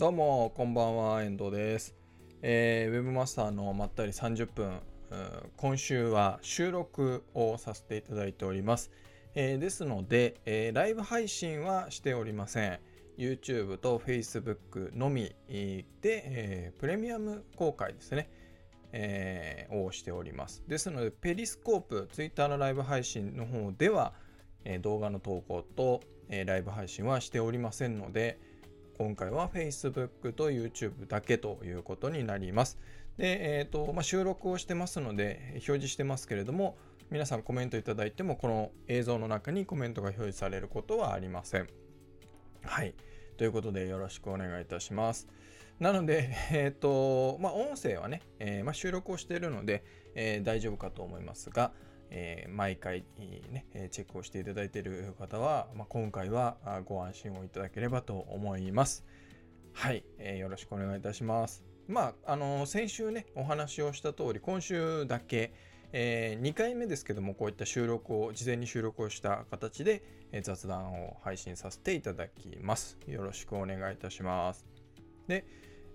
どうも、こんばんは、遠藤です。えー、ウェブマスターのまったり30分、今週は収録をさせていただいております。えーですので、えーライブ配信はしておりません。YouTube と Facebook のみで、えープレミアム公開ですね。えーをしております。ですので、ペリスコープ、Twitter のライブ配信の方では、え動画の投稿と、えライブ配信はしておりませんので、今回は Facebook と YouTube だけということになります。で、えーとまあ、収録をしてますので、表示してますけれども、皆さんコメントいただいても、この映像の中にコメントが表示されることはありません。はい。ということで、よろしくお願いいたします。なので、えっ、と、まあ、音声はね、えーまあ、収録をしているので、えー大丈夫かと思いますが、えー毎回、ね、えチェックをしていただいている方は、まあ、今回はご安心をいただければと思います。はい、えーよろしくお願いいたします。まあ、あの先週ね、お話をした通り、今週だけ、え2回目ですけども、こういった収録を、事前に収録をした形で、え雑談を配信させていただきます。よろしくお願いいたします。で、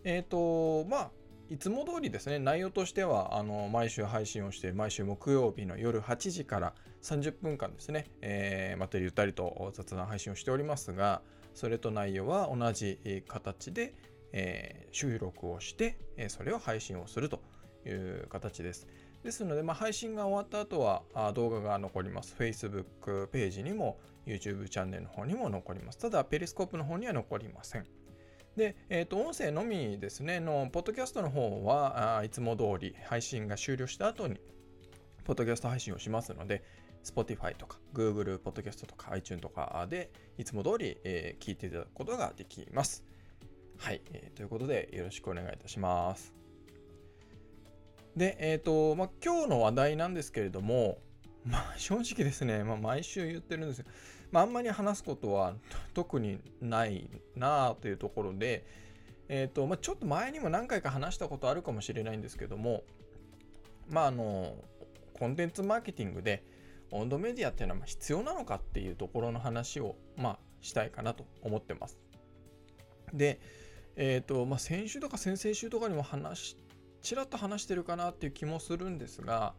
えっ、と、まあ、いつも通りですね、内容としては、あの、毎週配信をして、毎週木曜日の夜8時から30分間ですね、えーまたゆったりと雑談配信をしておりますが、それと内容は同じ形で、えー収録をして、それを配信をするという形です。ですので、まあ、配信が終わった後は動画が残ります。Facebook ページにも YouTube チャンネルの方にも残ります。ただ、ペリスコープの方には残りません。で、えーと、音声のみですね、の、ポッドキャストの方は、あいつも通り配信が終了した後に、ポッドキャスト配信をしますので、Spotify とか Google ポッドキャストとか iTunes とかでいつも通り、えー聞いていただくことができます。はい、えーということでよろしくお願いいたします。で、えっ、と、まあ、今日の話題なんですけれども、まあ、正直ですね、まあ、毎週言ってるんですよ。まあ、あんまり話すことは特にないなあというところで、えっ、と、まあ、ちょっと前にも何回か話したことあるかもしれないんですけども、まあ、あの、コンテンツマーケティングで、温度メディアっていうのは必要なのかっていうところの話を、まあ、したいかなと思ってます。で、えっ、と、まあ、先週とか先々週とかにも話、ちらっと話してるかなっていう気もするんですが、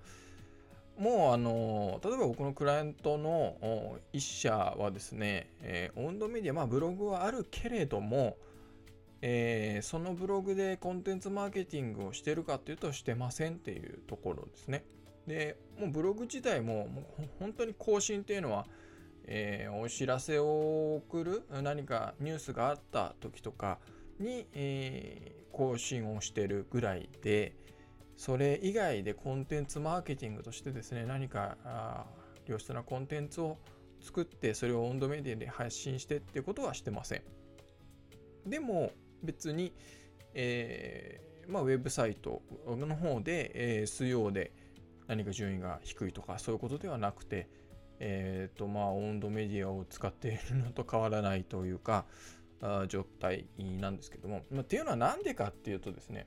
もうあの例えば僕のクライアントのお一社はですね、えー温度メディア、まあ、ブログはあるけれども、えーそのブログでコンテンツマーケティングをしてるかっていうとしてませんっていうところですね。で、もうブログ自体ももう本当に更新っていうのは、えーお知らせを送る何かニュースがあった時とかに、えー更新をしてるぐらいで、それ以外でコンテンツマーケティングとしてですね、何か良質なコンテンツを作って、それを温度メディアで発信してっていうことはしてません。でも別に、えーまあ、ウェブサイトの方で、えー水曜で何か順位が低いとかそういうことではなくて、えーとまあ、温度メディアを使っているのと変わらないというか、状態なんですけども、まあ、っていうのは何でかっていうとですね、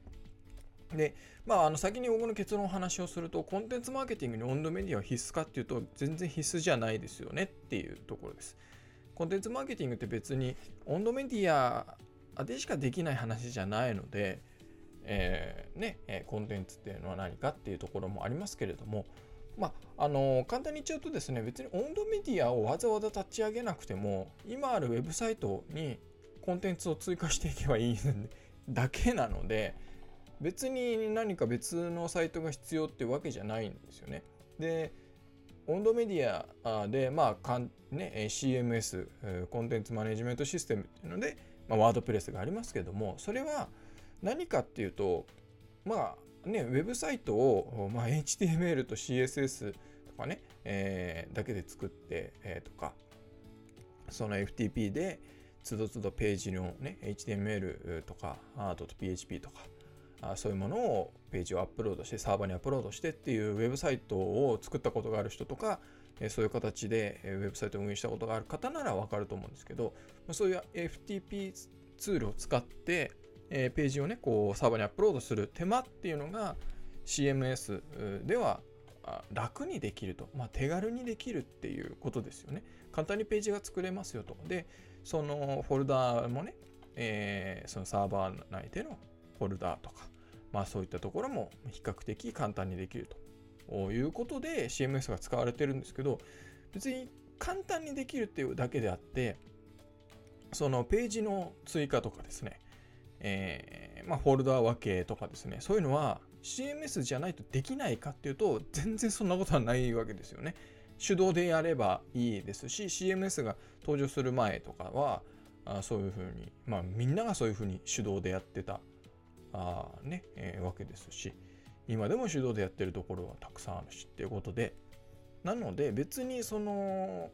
で、まあ、あの先に僕の結論を話をすると、コンテンツマーケティングに温度メディアは必須かっていうと、全然必須じゃないですよねっていうところです。コンテンツマーケティングって別に温度メディアでしかできない話じゃないので、えーね、えコンテンツっていうのは何かっていうところもありますけれども、まあ、あの簡単に言っちゃうとですね、別に温度メディアをわざわざ立ち上げなくても、今あるウェブサイトにコンテンツを追加していけばいいだけなので、別に何か別のサイトが必要ってわけじゃないんですよね。で、温度メディアで、まあかんね、CMS、コンテンツマネジメントシステムっていうので、まあ、ワードプレスがありますけども、それは何かっていうと、まあね、ウェブサイトを、まあ、HTML と CSS とかね、えーだけで作って、えーとか、その FTP で、つどつどページのね、HTML とか、あと PHP とか、あそういうものをページをアップロードしてサーバーにアップロードしてっていうウェブサイトを作ったことがある人とかそういう形でウェブサイトを運営したことがある方ならわかると思うんですけどそういう FTP ツールを使ってページをねこうサーバーにアップロードする手間っていうのが CMS では楽にできると、まあ、手軽にできるっていうことですよね。簡単にページが作れますよと。でそのフォルダもねえー、そのサーバー内でのフォルダとか、まあそういったところも比較的簡単にできるということで CMS が使われてるんですけど、別に簡単にできるっていうだけであって、そのページの追加とかですね、えー、まあ、フォルダ分けとかですね、そういうのは CMS じゃないとできないかっていうと、全然そんなことはないわけですよね。手動でやればいいですし、CMS が登場する前とかは、あそういうふうに、まあみんながそういうふうに手動でやってたあね、えー、わけですし、今でも手動でやってるところはたくさんあるしっていうことで、なので別にその、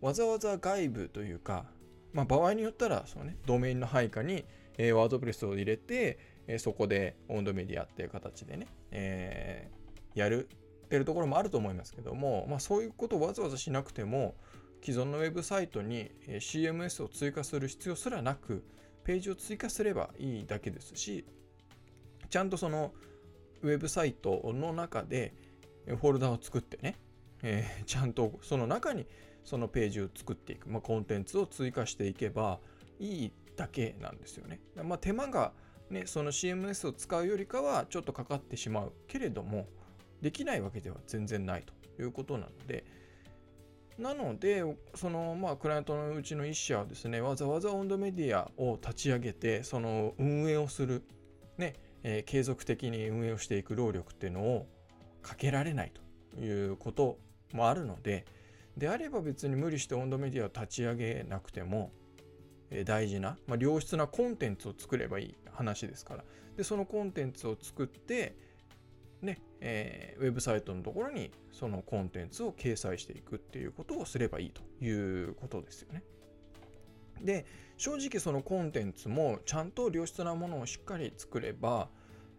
わざわざ外部というか、まあ、場合によったらその、ね、ドメインの配下に、えー、ワードプレスを入れて、えー、そこで温度メディアっていう形でね、えー、やるってるところもあると思いますけども、まあ、そういうことをわざわざしなくても既存のウェブサイトに CMS を追加する必要すらなくページを追加すればいいだけですしちゃんとそのウェブサイトの中でフォルダを作ってね、えー、ちゃんとその中にそのページを作っていく、まあ、コンテンツを追加していけばいいだけなんですよね。まあ、手間が、ね、その CMS を使うよりかはちょっとかかってしまうけれどもできないわけでは全然ないということなのでなのでそのまあクライアントのうちの一社はですねわざわざ温度メディアを立ち上げてその運営をするね、えー、継続的に運営をしていく労力っていうのをかけられないということもあるので、であれば別に無理して温度メディアを立ち上げなくても、え大事な、まあ、良質なコンテンツを作ればいい話ですから。で、そのコンテンツを作って、ね、えー、ウェブサイトのところにそのコンテンツを掲載していくっていうことをすればいいということですよね。で、正直そのコンテンツもちゃんと良質なものをしっかり作れば、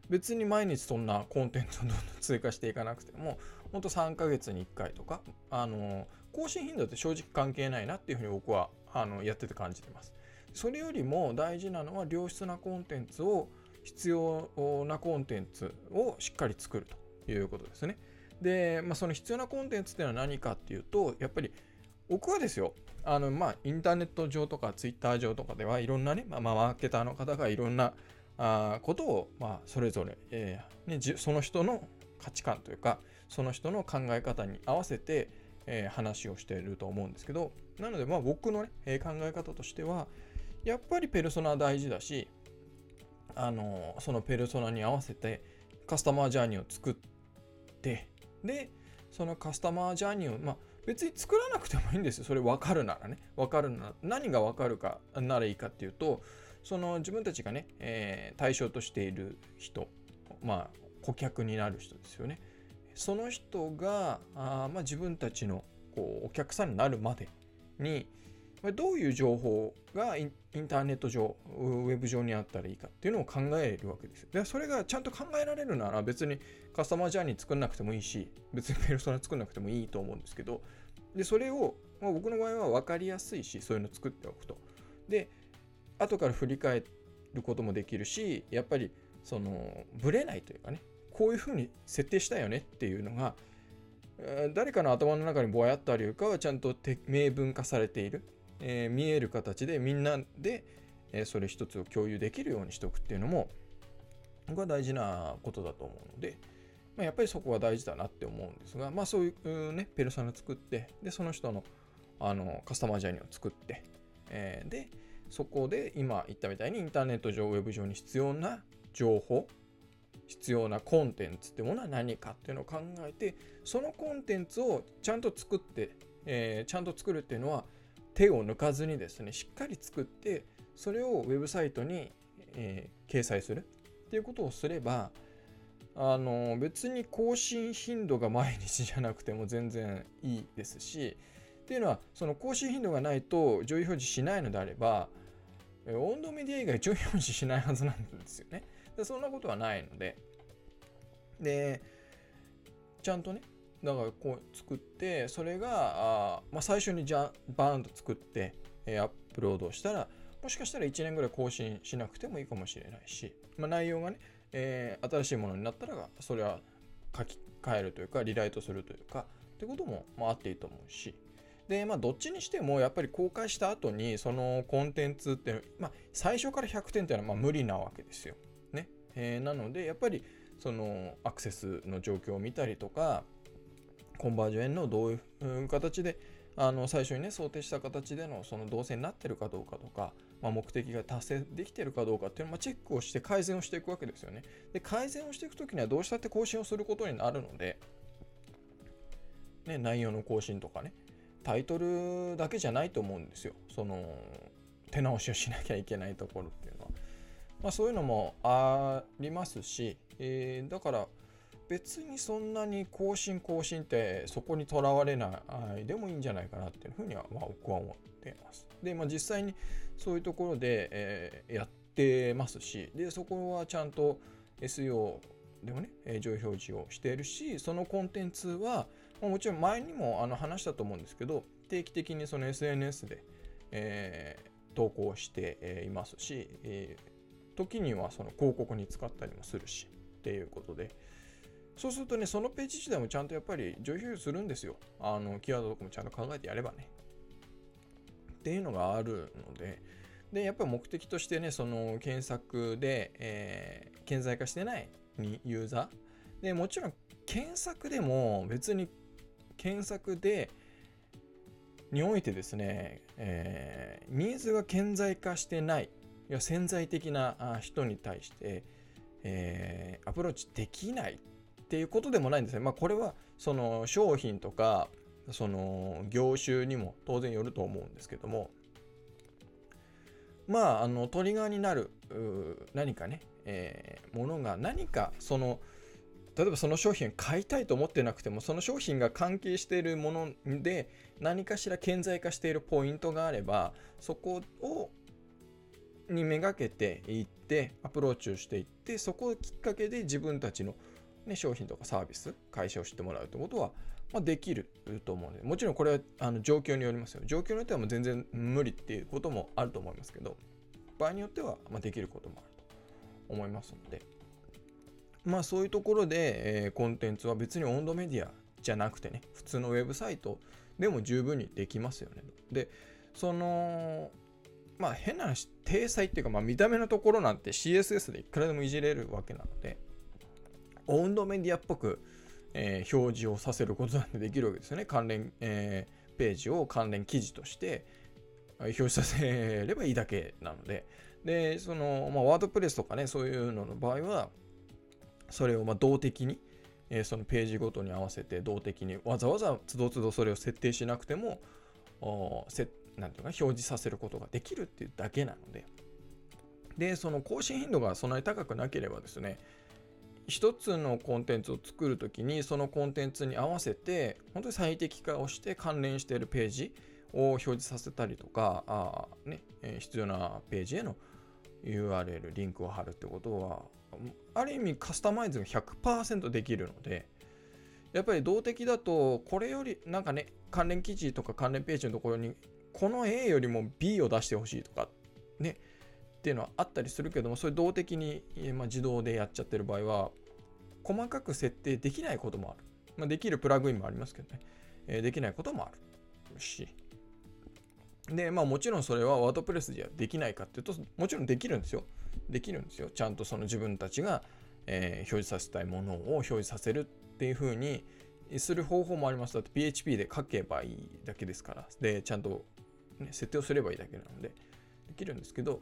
別に毎日そんなコンテンツをどんどん追加していかなくても、ほんと3ヶ月に1回とか、あの、更新頻度って正直関係ないなっていうふうに僕はあのやってて感じてます。それよりも大事なのは良質なコンテンツを必要なコンテンツをしっかり作るということですね。で、まあ、その必要なコンテンツっていうのは何かっていうと、やっぱり僕はですよ、あの、まあ、インターネット上とかツイッター上とかではいろんなね、まあ、マーケターの方がいろんなあことを、まあ、それぞれ、えーね、その人の価値観というか、その人の考え方に合わせて、えー、話をしていると思うんですけど、なので、まあ、僕のね、え、考え方としては、やっぱりペルソナ大事だし、あのそのペルソナに合わせてカスタマージャーニーを作って、で、そのカスタマージャーニーを、まあ、別に作らなくてもいいんですよ。それ分かるならね。分かるなら、何が分かるかならいいかっていうと、その自分たちがね、えー、対象としている人、まあ、顧客になる人ですよね。その人があ、まあ、自分たちのこうお客さんになるまでにどういう情報がインターネット上、ウェブ上にあったらいいかっていうのを考えるわけですよ。で、それがちゃんと考えられるなら別にカスタマージャーニー作んなくてもいいし、別にペルソナ作んなくてもいいと思うんですけど、で、それを、まあ、僕の場合は分かりやすいし、そういうの作っておくと。で、後から振り返ることもできるし、やっぱり、その、ぶれないというかね、こういうふうに設定したよねっていうのが、誰かの頭の中にぼやっとあるよりかはちゃんと明文化されている、えー、見える形でみんなで、えー、それ一つを共有できるようにしておくっていうのも僕は大事なことだと思うので、まあ、やっぱりそこは大事だなって思うんですが、まあそういうね、ペルソナ作って、で、その人のあのカスタマージャーニーを作って、えー、で、そこで今言ったみたいにインターネット上、ウェブ上に必要な情報、必要なコンテンツってものは何かっていうのを考えてそのコンテンツをちゃんと作って、えー、ちゃんと作るっていうのは手を抜かずにですねしっかり作ってそれをウェブサイトに、えー、掲載するっていうことをすればあの別に更新頻度が毎日じゃなくても全然いいですしっていうのはその更新頻度がないと上位表示しないのであれば温度メディア以外上位表示しないはずなんですよね。でそんなことはないので、で、ちゃんとね、だからこう作って、それが、あまあ、最初にじゃバーンと作って、えー、アップロードしたら、もしかしたら1年ぐらい更新しなくてもいいかもしれないし、まあ、内容がね、えー、新しいものになったら、それは書き換えるというか、リライトするというか、ってことも、まあ、あっていいと思うし、で、まあ、どっちにしても、やっぱり公開した後に、そのコンテンツって、まあ、最初から100点っていうのはまあ無理なわけですよ。ね。えー、なので、やっぱり、そのアクセスの状況を見たりとか、コンバージョンのどういう形で、あの最初にね想定した形でのその動線になってるかどうかとか、まあ、目的が達成できてるかどうかっていうのをチェックをして改善をしていくわけですよね。で改善をしていくときにはどうしたって更新をすることになるので、ね、内容の更新とかねタイトルだけじゃないと思うんですよ。その手直しをしなきゃいけないところっていうのは。まあ、そういうのもありますし、えー、だから別にそんなに更新更新ってそこにとらわれないでもいいんじゃないかなっていうふうにはまあ僕は思っています。で、まあ、実際にそういうところで、えー、やってますし、で、そこはちゃんと SEO でもね、上位表示をしているし、そのコンテンツは、もちろん前にもあの話したと思うんですけど、定期的にその SNS で、えー、投稿していますし、えー、時にはその広告に使ったりもするし、っていうことで、そうするとね、そのページ自体もちゃんとやっぱり上位表示するんですよ。あの、キーワードとかもちゃんと考えてやればね。っていうのがあるので、で、やっぱり目的としてね、その検索で、えー、顕在化してないユーザー。で、もちろん検索でも別に検索で、においてですね、えー、ニーズが顕在化してない、いや潜在的な人に対して、えー、アプローチできないっていうことでもないんですね。まあ、これはその商品とかその業種にも当然よると思うんですけどもまああのトリガーになる何かね、えー、ものが何かその例えばその商品を買いたいと思ってなくてもその商品が関係しているもので何かしら顕在化しているポイントがあればそこをにめがけていってアプローチをしていってそこをきっかけで自分たちのね、商品とかサービス、会社を知ってもらうってことは、まあ、できると思うので、もちろんこれはあの状況によりますよ。状況によってはもう全然無理っていうこともあると思いますけど、場合によってはまできることもあると思いますので、まあそういうところで、えー、コンテンツは別に温度メディアじゃなくてね、普通のウェブサイトでも十分にできますよね。で、その、まあ変な話、体裁っていうか、まあ見た目のところなんて CSS でいくらでもいじれるわけなので、温度メディアっぽく、えー、表示をさせることなんてできるわけですよね。関連、えー、ページを関連記事として表示させればいいだけなので、で、その、まあ、ワードプレスとかね、そういうのの場合は、それをま動的に、えー、そのページごとに合わせて動的にわざわざつどつどそれを設定しなくても、せなんていうか表示させることができるっていうだけなので、で、その更新頻度がそんなに高くなければですね、一つのコンテンツを作るときにそのコンテンツに合わせて本当に最適化をして関連しているページを表示させたりとかあ、ね、必要なページへの URL リンクを貼るってことはある意味カスタマイズが100%できるのでやっぱり動的だとこれよりなんかね関連記事とか関連ページのところにこの A よりも B を出してほしいとかねっていうのはあったりするけどもそれ動的に、まあ、自動でやっちゃってる場合は細かく設定できないこともある。まあ、できるプラグインもありますけどね、えー、できないこともあるし。で、まあもちろんそれはワードプレスじゃできないかっていうと、もちろんできるんですよ。できるんですよ。ちゃんとその自分たちが、えー、表示させたいものを表示させるっていう風にする方法もあります。だって PHP で書けばいいだけですから。で、ちゃんと、ね、設定をすればいいだけなので、できるんですけど、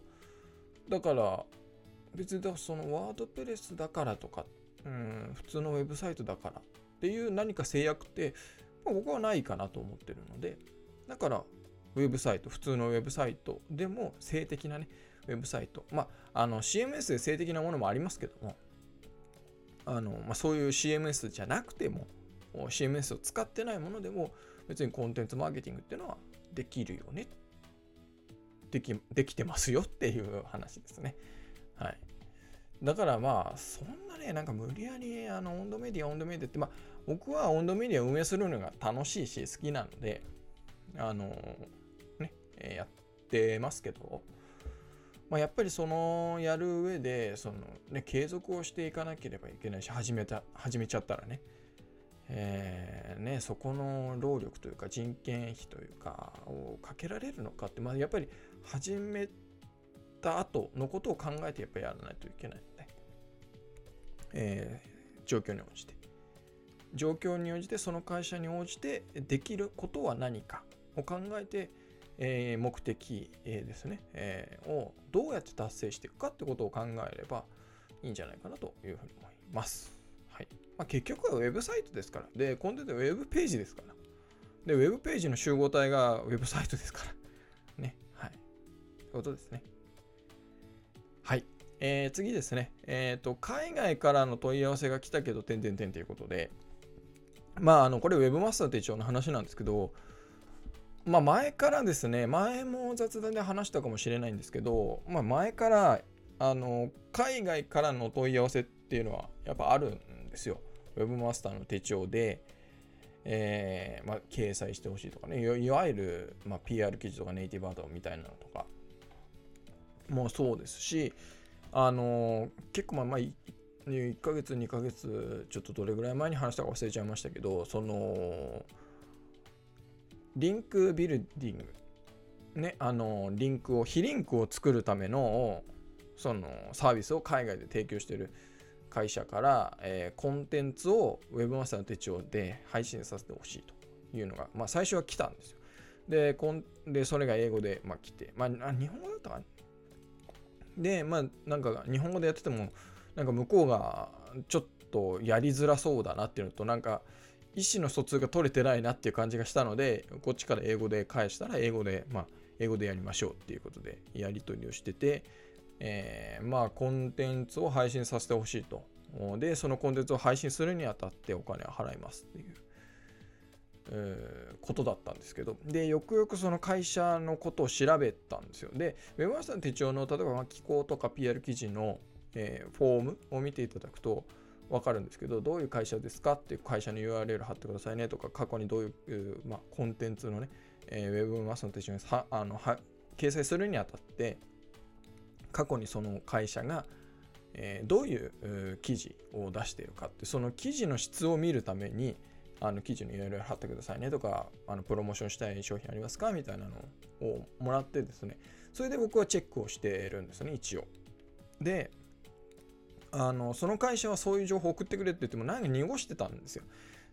だから別にそのワードプレスだからとか、うん、普通のウェブサイトだからっていう何か制約って、まあ、僕はないかなと思ってるのでだからウェブサイト普通のウェブサイトでも性的なねウェブサイトまああの CMS で性的なものもありますけどもあの、まあ、そういう CMS じゃなくても CMS を使ってないものでも別にコンテンツマーケティングっていうのはできるよねできできてますよっていう話ですね。はい。だからまあ、そんなね、なんか無理やり、あの、温度メディア、温度メディアって、まあ、僕は温度メディアを運営するのが楽しいし、好きなので、あの、ね、えやってますけど、まあ、やっぱりその、やる上で、その、ね、継続をしていかなければいけないし、始めた、始めちゃったらね、えー、ね、そこの労力というか人件費というかをかけられるのかって、まあ、やっぱり始めた後のことを考えてやっぱりやらないといけないので、えー、状況に応じて状況に応じてその会社に応じてできることは何かを考えて、えー、目的、えー、ですね、えー、をどうやって達成していくかってことを考えればいいんじゃないかなというふうに思います。はいまあ、結局はウェブサイトですから。で、コンテンツはウェブページですから。で、ウェブページの集合体がウェブサイトですから。ことですね。はい。えー、次ですね。えっ、ー、と、海外からの問い合わせが来たけど、点々点ということで、まあ、あの、これ Webmaster 手帳の話なんですけど、まあ、前からですね、前も雑談で話したかもしれないんですけど、まあ、前から、あの、海外からの問い合わせっていうのは、やっぱあるんですよ。Webmaster の手帳で、えーまあ、掲載してほしいとかね、いわゆる、まあ、PR 記事とかネイティブアートみたいなのとかもそうですし、あの結構まあ、まあ、1ヶ月、2ヶ月、ちょっとどれぐらい前に話したか忘れちゃいましたけど、その、リンクビルディング、ね、あの、リンクを、非リンクを作るための、そのサービスを海外で提供している会社から、えー、コンテンツを Webmaster の手帳で配信させてほしいというのが、まあ、最初は来たんですよ。で、こんでそれが英語で、まあ、来て、まあ、日本語だったかな？で、まあ、なんか日本語でやってても、なんか向こうがちょっとやりづらそうだなっていうのと、なんか意思の疎通が取れてないなっていう感じがしたので、こっちから英語で返したら、英語で、まあ、英語でやりましょうっていうことでやり取りをしてて、えー、まあコンテンツを配信させてほしいと。で、そのコンテンツを配信するにあたってお金を払いますっていう、えー、ことだったんですけど、で、よくよくその会社のことを調べたんですよ。で、ウェブマスターの手帳の、例えば機構とか PR 記事の、えー、フォームを見ていただくと、わかるんですけど、どういう会社ですかっていう会社の URL 貼ってくださいねとか、過去にどういう、まあ、コンテンツのね、えー、ウェブマスターの手帳にはあのは掲載するにあたって、過去にその会社が、えー、どういう記事を出しているかってその記事の質を見るためにあの記事にいろいろ貼ってくださいねとかあのプロモーションしたい商品ありますかみたいなのをもらってですね。それで僕はチェックをしているんですね一応。であのその会社はそういう情報送ってくれって言っても何か濁してたんですよ。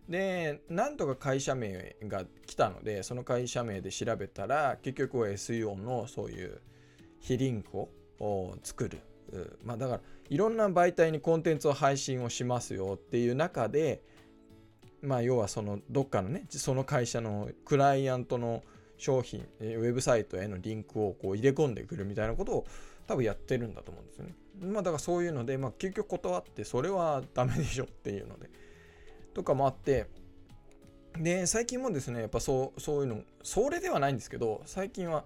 でなんとか会社名が来たのでその会社名で調べたら結局は SEO のそういう非リンクを作る。まあ、だからいろんな媒体にコンテンツを配信をしますよっていう中で、まあ、要はそのどっかのねその会社のクライアントの商品ウェブサイトへのリンクをこう入れ込んでくるみたいなことを多分やってるんだと思うんですよね。まあだからそういうので、まあ、結局断ってそれはダメでしょっていうのでとかもあってで最近もですねやっぱそうそういうのそれではないんですけど最近は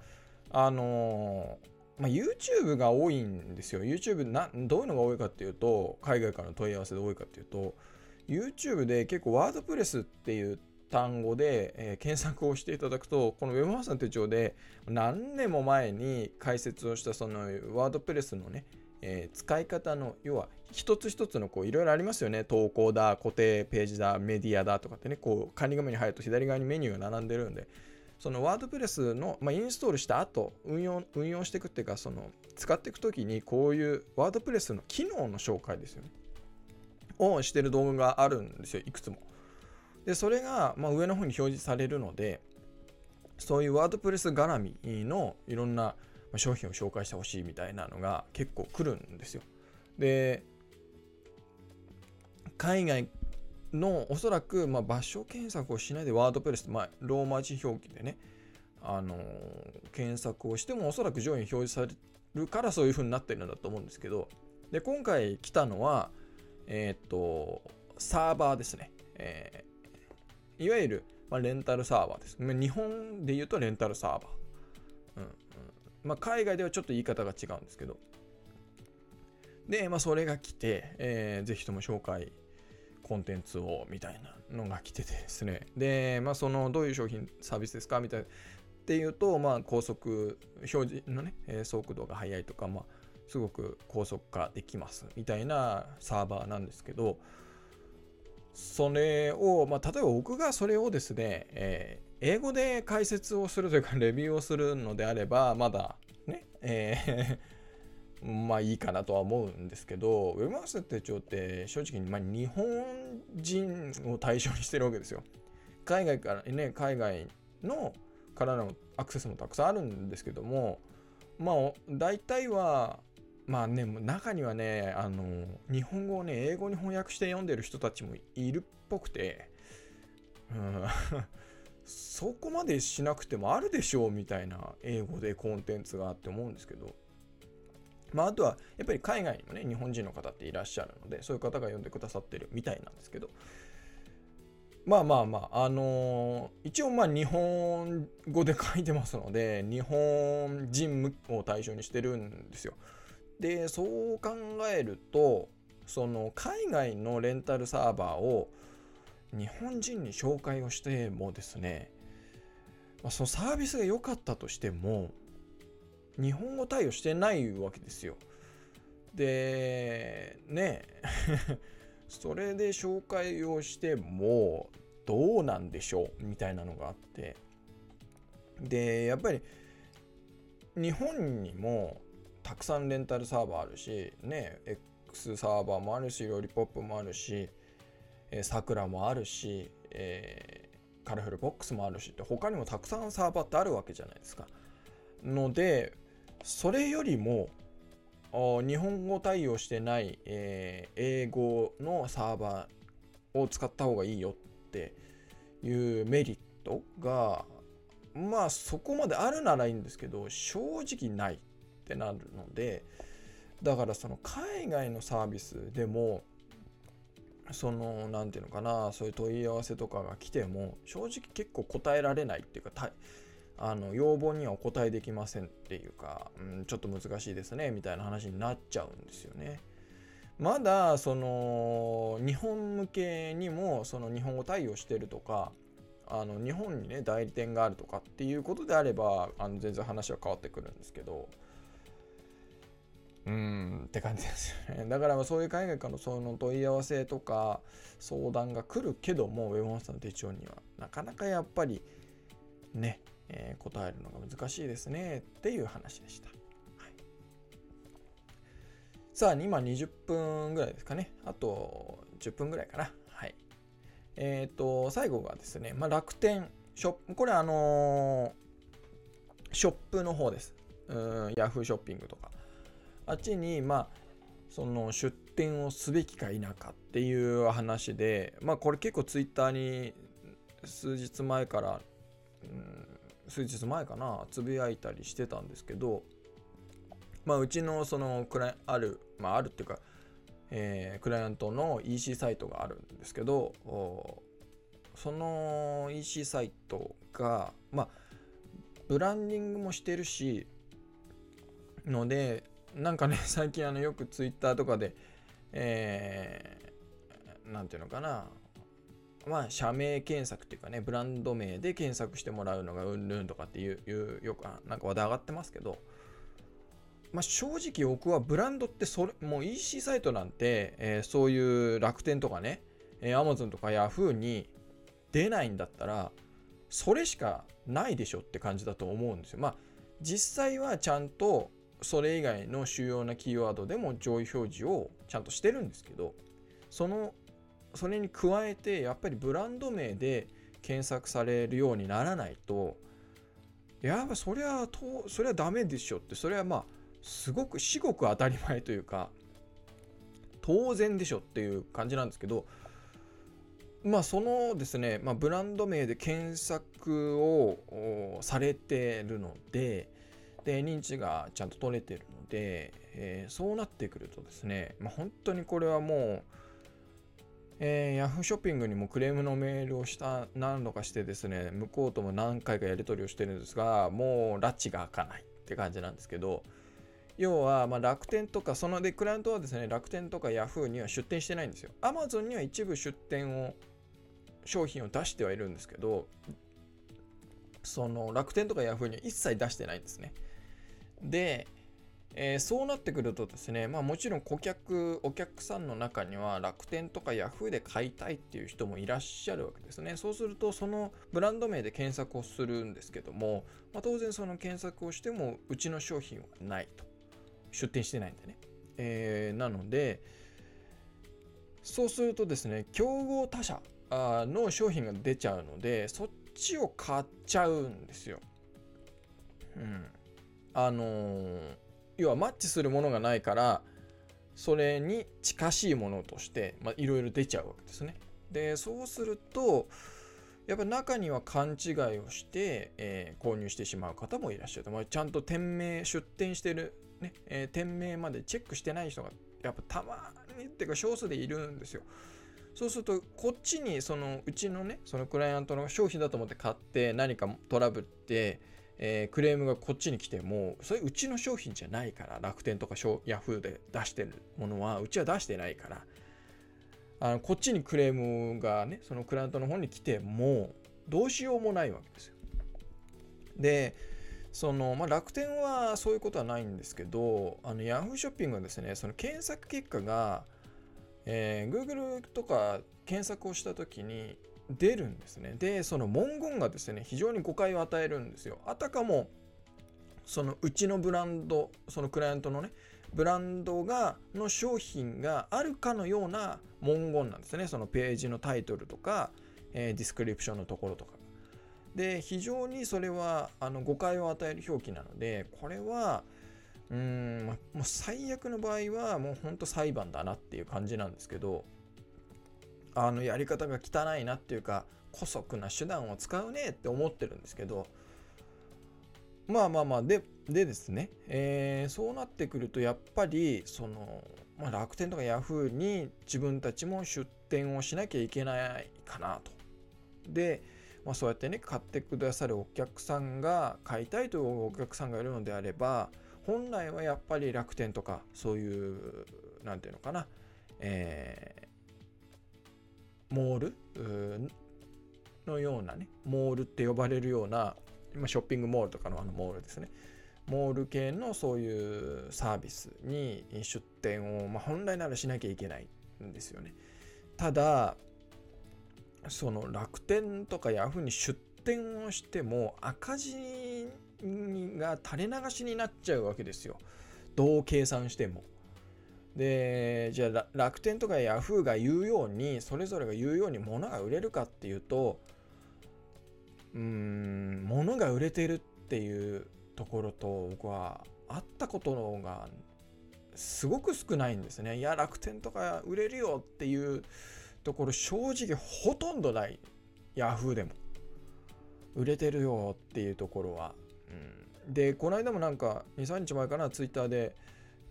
あのーまあ、YouTube が多いんですよ。YouTube な、どういうのが多いかっていうと、海外からの問い合わせで多いかっていうと、YouTube で結構ワードプレスっていう単語で、えー、検索をしていただくと、この Webmaster の手帳で何年も前に解説をしたそのワードプレスのね、えー、使い方の、要は一つ一つのこういろいろありますよね。投稿だ、固定ページだ、メディアだとかってね、こう管理画面に入ると左側にメニューが並んでるんで、そのワードプレスの、まあ、インストールした後運用運用していくっていうかその使っていくときにこういうワードプレスの機能の紹介ですよねをしてる動画があるんですよいくつも。でそれが、まあ、上の方に表示されるのでそういうワードプレス絡みのいろんな商品を紹介してほしいみたいなのが結構来るんですよ。で海外のおそらく、まあ、場所検索をしないでワードプレス、まあ、ローマ字表記でね、あのー、検索をしてもおそらく上位に表示されるからそういう風になってるんだと思うんですけどで今回来たのはえっ、とサーバーですね、えー、いわゆる、まあ、レンタルサーバーです、ま、日本で言うとレンタルサーバー、うんうん。まあ、海外ではちょっと言い方が違うんですけど。で、まあ、それが来て、えー、ぜひとも紹介コンテンツをみたいなのが来ててですね。で、まあ、そのどういう商品、サービスですか？みたいな。っていうと、まあ、高速、表示のね、速度が速いとか、まあ、すごく高速化できますみたいなサーバーなんですけど、それを、まあ、例えば僕がそれをですね、えー、英語で解説をするというか、レビューをするのであれば、まだね、えー まあいいかなとは思うんですけど、ウェブマスター手帳って正直に、まあ、日本人を対象にしてるわけですよ。海外からね、海外のからのアクセスもたくさんあるんですけども、まあ大体はまあね、中にはね、あの、日本語をね、英語に翻訳して読んでる人たちもいるっぽくて、うん、そこまでしなくてもあるでしょうみたいな英語でコンテンツがあって思うんですけど、まあ、あとは、やっぱり海外にもね、日本人の方っていらっしゃるので、そういう方が読んでくださってるみたいなんですけど、まあまあまあ、あのー、一応まあ日本語で書いてますので、日本人を対象にしてるんですよ。でそう考えるとその海外のレンタルサーバーを日本人に紹介をしてもですね、そのサービスが良かったとしても日本語対応してないわけですよ。でね それで紹介をしてもどうなんでしょう？みたいなのがあってでやっぱり日本にもたくさんレンタルサーバーあるし、ね、X サーバーもあるし、ロリポップもあるし、えー、サクラもあるし、えー、カラフルボックスもあるしって、他にもたくさんサーバーってあるわけじゃないですか。ので、それよりも、日本語対応してない、えー、英語のサーバーを使った方がいいよっていうメリットがまあそこまであるならいいんですけど正直ないってなるのでだからその海外のサービスでもその何て言うのかなそういう問い合わせとかが来ても正直結構答えられないっていうかあの要望にはお答えできませんっていうか、うん、ちょっと難しいですねみたいな話になっちゃうんですよね。まだその日本向けにもその日本語対応してるとかあの日本にね代理店があるとかっていうことであればあの全然話は変わってくるんですけどうんって感じですよね。だからそういう海外からのその問い合わせとか相談が来るけども、ウェブマスターの手帳にはなかなかやっぱりね、えー、答えるのが難しいですねっていう話でした。はい、さあ、今20分ぐらいですかね。あと10分ぐらいかな。はい。えっ、ー、と、最後がですね、まあ、楽天ショップ、これあのー、ショップの方です。うん、ヤフーショッピングとか。あっちにまあその出店をすべきか否かっていう話でまあこれ結構ツイッターに数日前から、うん、数日前かなつぶやいたりしてたんですけどまあうちのそのクライあるまああるっていうか、えー、クライアントの EC サイトがあるんですけどその EC サイトがまあブランディングもしてるしのでなんかね、最近あのよくツイッターとかで、えー、ていうのかな、まあ、社名検索っていうかね、ブランド名で検索してもらうのがうんぬんとかっていう、いうよくなんか話題上がってますけど、まあ、正直僕はブランドってそれ、もう EC サイトなんて、えー、そういう楽天とかね、えー、Amazon とか Yahoo に出ないんだったら、それしかないでしょって感じだと思うんですよ。まあ、実際はちゃんとそれ以外の主要なキーワードでも上位表示をちゃんとしてるんですけどそのそれに加えてやっぱりブランド名で検索されるようにならないとやっぱそりゃとそりゃダメでしょってそれはまあすごく至極当たり前というか当然でしょっていう感じなんですけどまあそのですね、まあ、ブランド名で検索をされてるのでで認知がちゃんと取れてるので、えー、そうなってくるとですね、まあ、本当にこれはもう、えー、Yahoo ショッピングにもクレームのメールをした何度かしてですね向こうとも何回かやり取りをしてるんですがもう拉致が開かないって感じなんですけど要はま楽天とかそのでクライアントはですね楽天とか Yahoo には出店してないんですよ。Amazon には一部出店を商品を出してはいるんですけどその楽天とか Yahoo には一切出してないんですね。で、えー、そうなってくるとですね、まあもちろん顧客、お客さんの中には楽天とか Yahoo で買いたいっていう人もいらっしゃるわけですね。そうすると、そのブランド名で検索をするんですけども、まあ、当然その検索をしても、うちの商品はないと。出店してないんでね。えー、なので、そうするとですね、競合他社の商品が出ちゃうので、そっちを買っちゃうんですよ。うん。あのー要はマッチするものがないからそれに近しいものとしていろいろ出ちゃうわけですね。でそうするとやっぱ中には勘違いをして、えー、購入してしまう方もいらっしゃる、まあ、ちゃんと店名出店してる、ねえー、店名までチェックしてない人がやっぱたまにっていうか少数でいるんですよ。そうするとこっちにそのうちのねそのクライアントの商品だと思って買って何かトラブってえー、クレームがこっちに来てもそれうちの商品じゃないから楽天とかヤフーで出してるものはうちは出してないからあのこっちにクレームがねそのクライアントの方に来てもどうしようもないわけですよ。でその、まあ、楽天はそういうことはないんですけどあのヤフーショッピングはですねその検索結果が、えー、Google とか検索をした時に出るんですね。で、その文言がですね、非常に誤解を与えるんですよ。あたかも、そのうちのブランド、そのクライアントのね、ブランドが、の商品があるかのような文言なんですね。そのページのタイトルとか、えー、ディスクリプションのところとか。で、非常にそれはあの誤解を与える表記なので、これは、うーん、もう最悪の場合はもうほんと裁判だなっていう感じなんですけど、あのやり方が汚いなっていうか姑息な手段を使うねって思ってるんですけどまあまあまあででですね、えー、そうなってくるとやっぱりその、まあ、楽天とかヤフーに自分たちも出店をしなきゃいけないかなと。で、まあ、そうやってね買ってくださるお客さんが買いたいというお客さんがいるのであれば本来はやっぱり楽天とかそういう何て言うのかな、えモール？のようなね、モールって呼ばれるような、今ショッピングモールとかのあのモールですね。モール系のそういうサービスに出店を、まあ、本来ならしなきゃいけないんですよね。ただ、その楽天とかヤフーに出店をしても赤字が垂れ流しになっちゃうわけですよ。どう計算しても。でじゃあ楽天とかヤフーが言うようにそれぞれが言うように物が売れるかっていうとうーん物が売れてるっていうところと僕は会ったことのがすごく少ないんですね。いや楽天とか売れるよっていうところ正直ほとんどないヤフーでも売れてるよっていうところは。うん、でこの間もなんか23日前かなツイッターで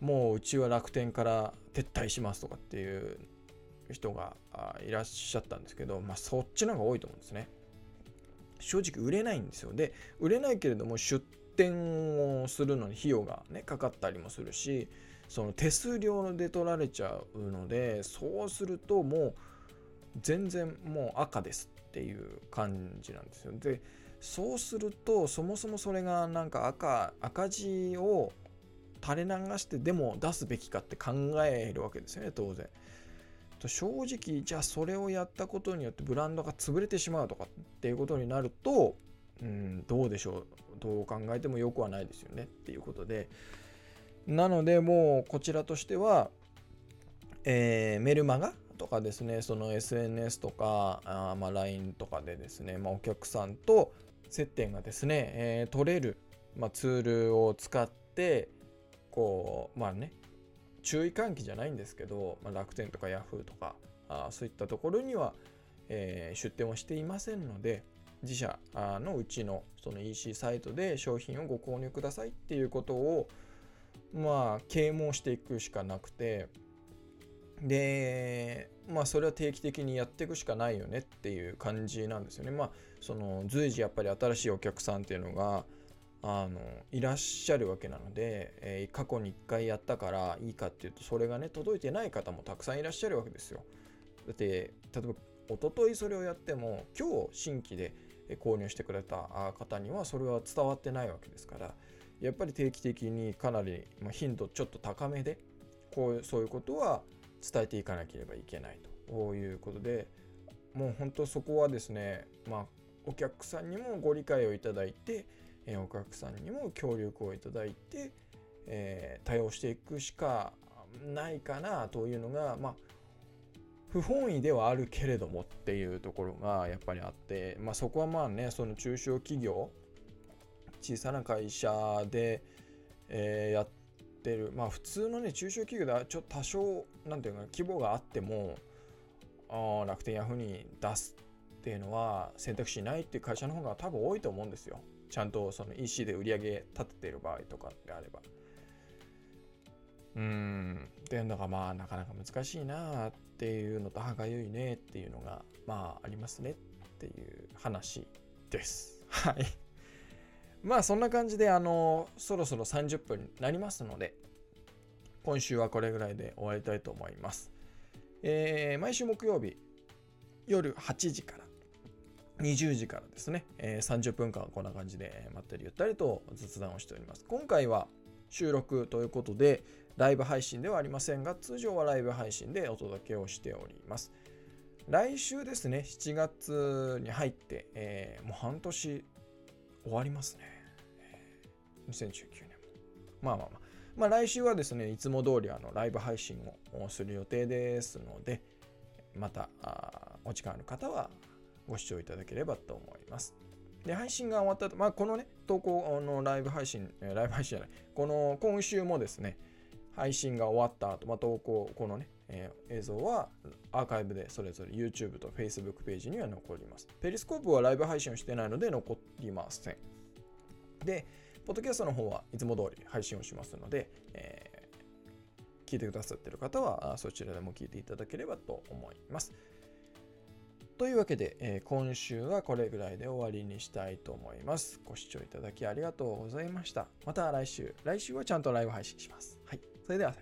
もううちは楽天から撤退しますとかっていう人がいらっしゃったんですけど、まあ、そっちの方が多いと思うんですね。正直売れないんですよ。で、売れないけれども出店をするのに費用がね、かかったりもするし、その手数料で取られちゃうので、そうするともう全然もう赤ですっていう感じなんですよ。で、そうすると、そもそもそれがなんか赤、赤字を垂れ流してでも出すべきかって考えるわけですよね当然。と正直じゃあそれをやったことによってブランドが潰れてしまうとかっていうことになると、うん、どうでしょう。どう考えてもよくはないですよね。っていうことで。なのでもうこちらとしては、えー、メルマガとかですね。その SNS とかあまあ LINE とかでですね、まあ、お客さんと接点がですね、えー、取れる、まあ、ツールを使ってこうまあね注意喚起じゃないんですけど、まあ、楽天とかヤフーとかあそういったところには、えー、出店をしていませんので自社のうちのその EC サイトで商品をご購入くださいっていうことをまあ啓蒙していくしかなくてでまあそれは定期的にやっていくしかないよねっていう感じなんですよね。まあその随時やっぱり新しいお客さんっていうのがあのいらっしゃるわけなので、えー、過去に1回やったからいいかっていうとそれがね届いてない方もたくさんいらっしゃるわけですよ。だって例えば一昨日それをやっても今日新規で購入してくれた方にはそれは伝わってないわけですからやっぱり定期的にかなり、まあ、頻度ちょっと高めでこうそういうことは伝えていかなければいけないと。いうことでもう本当そこはですねまあお客さんにもご理解をいただいて、えお客さんにも協力をいただいて、えー、対応していくしかないかなというのがまあ不本意ではあるけれどもっていうところがやっぱりあって、まあ、そこはまあねその中小企業小さな会社で、えー、やってるまあ普通のね中小企業ではちょっと多少なんていうか規模があってもあ楽天ヤフーに出すっていうのは選択肢ないっていう会社の方が多分多いと思うんですよ。ちゃんとその EC で売り上げ立ててる場合とかであればうんっていうのがまあなかなか難しいなっていうのと歯がゆいねっていうのがまあありますねっていう話です。はい。まあそんな感じであのそろそろ30分になりますので今週はこれぐらいで終わりたいと思います。えー、毎週木曜日夜8時から20時からですね、えー、30分間こんな感じでまったりゆったりと雑談をしております。今回は収録ということで、ライブ配信ではありませんが、通常はライブ配信でお届けをしております。来週ですね、7月に入って、えー、もう半年終わりますね。2019年まあまあまあ。まあ来週はですね、いつも通りあのライブ配信をする予定ですので、またお時間ある方はご視聴いただければと思います。で、配信が終わった後、まあ、このね、投稿のライブ配信、ライブ配信じゃない、この今週もですね、配信が終わった後、まあ、投稿、このね、えー、映像はアーカイブでそれぞれ YouTube と Facebook ページには残ります。ペリスコープはライブ配信をしてないので残りません。で、ポッドキャストの方はいつも通り配信をしますので、えー、聞いてくださっている方はそちらでも聞いていただければと思います。というわけで、えー、今週はこれぐらいで終わりにしたいと思います。ご視聴いただきありがとうございました。また来週、来週はちゃんとライブ配信します。はい。それでは、